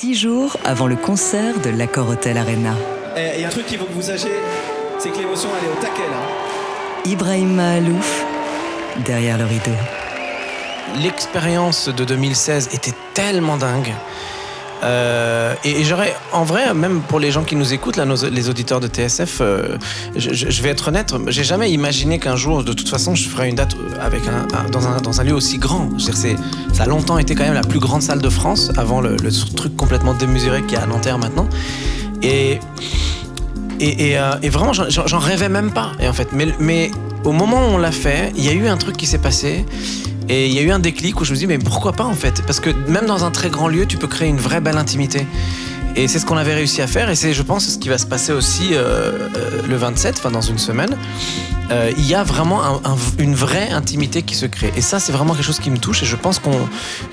six jours avant le concert de l'Accord Hotel Arena. Et il y a un truc qu'il faut que vous sachiez, c'est que l'émotion, elle est au taquet là. Ibrahim Mahalouf, derrière le rideau. L'expérience de 2016 était tellement dingue. Euh, et, j'aurais, en vrai, même pour les gens qui nous écoutent, là, les auditeurs de TSF, euh, je, vais être honnête, j'ai jamais imaginé qu'un jour, de toute façon, je ferais une date avec un, dans, un, lieu aussi grand. Ça a longtemps été quand même la plus grande salle de France, avant le, truc complètement démesuré qu'il y a à Nanterre maintenant. Et, et, et, euh, vraiment, j'en- rêvais même pas. Et en fait, mais au moment où on l'a fait, il y a eu un truc qui s'est passé. Et il y a eu un déclic où je me suis dit, mais pourquoi pas en fait? Parce que même dans un très grand lieu, tu peux créer une vraie belle intimité. Et c'est ce qu'on avait réussi à faire. Et c'est, je pense, ce qui va se passer aussi euh, euh, le 27, enfin dans une semaine. Euh, il y a vraiment un- un- une vraie intimité qui se crée. Et ça, c'est vraiment quelque chose qui me touche. Et je pense qu'on,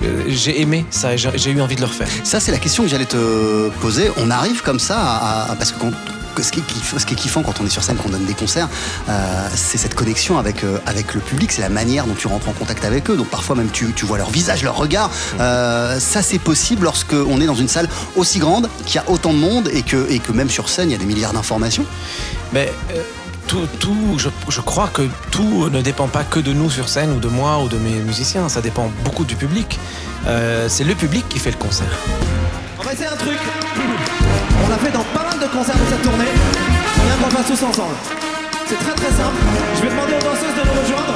euh, j'ai aimé ça. Et j'ai, eu envie de le refaire. Ça, c'est la question que j'allais te poser. On arrive comme ça à. parce que ce qui, est kiff- ce qui est kiffant quand on est sur scène, qu'on donne des concerts, euh, c'est cette connexion avec, euh, avec le public, c'est la manière dont tu rentres en contact avec eux. Donc parfois même tu, tu vois leur visage, leur regard. Euh, ça c'est possible lorsque on est dans une salle aussi grande, qu'il y a autant de monde et que, et que même sur scène il y a des milliards d'informations. Mais tout, tout je, je crois que tout ne dépend pas que de nous sur scène ou de moi ou de mes musiciens. Ça dépend beaucoup du public. Euh, c'est le public qui fait le concert. On va essayer un truc. On l'a fait dans pas mal de concerts de cette tournée. On vient qu'on fasse tous ensemble. C'est très très simple. Je vais demander aux danseuses de nous rejoindre.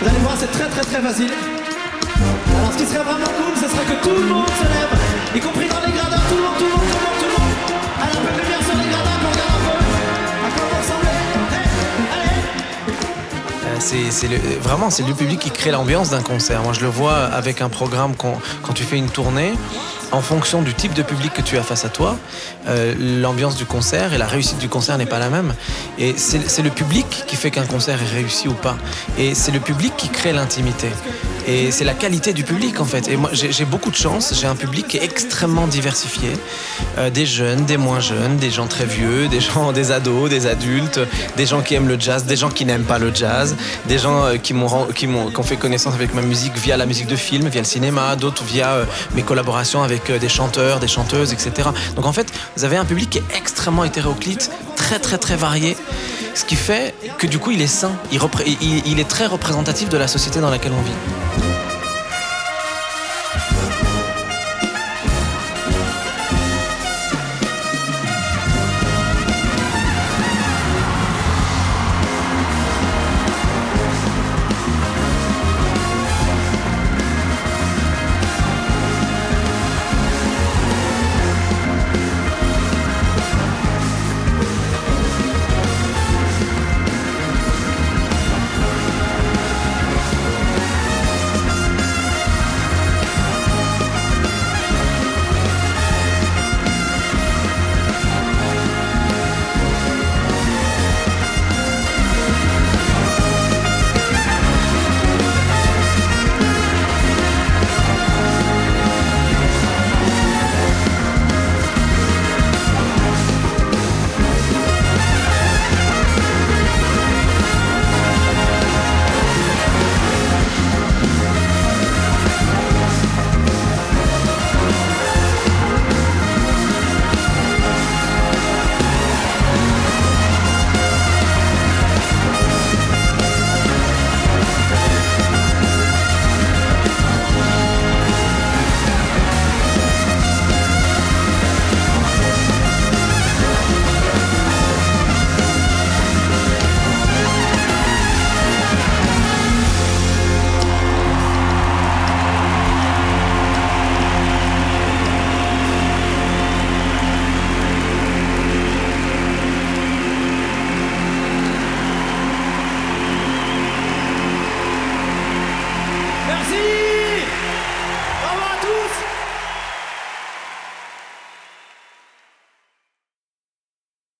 Vous allez voir, c'est très très très facile. Alors ce qui serait vraiment cool, ce serait que tout le monde se lève, y compris dans les gradins, tout le monde, tout le monde, tout le monde, tout le monde. Allez, un peu de lumière sur les gradins pour regarder un peu. À quoi vous ressemblez? Allez Euh, c'est vraiment c'est le public qui crée l'ambiance d'un concert. Moi, je le vois avec un programme quand tu fais une tournée. En fonction du type de public que tu as face à toi, euh, l'ambiance du concert et la réussite du concert n'est pas la même. Et c'est le public qui fait qu'un concert est réussi ou pas. Et c'est le public qui crée l'intimité. Et c'est la qualité du public en fait. Et moi, j'ai beaucoup de chance. J'ai un public qui est extrêmement diversifié. Euh, des jeunes, des moins jeunes, des gens très vieux, des gens, des ados, des adultes, des gens qui aiment le jazz, des gens qui n'aiment pas le jazz, des gens euh, qui m'ont qui ont fait connaissance avec ma musique via la musique de film, via le cinéma, d'autres via mes collaborations avec euh, des chanteurs, des chanteuses, etc. Donc en fait, vous avez un public qui est extrêmement hétéroclite, très très très varié. Ce qui fait que du coup il est sain, il- il est très représentatif de la société dans laquelle on vit. See.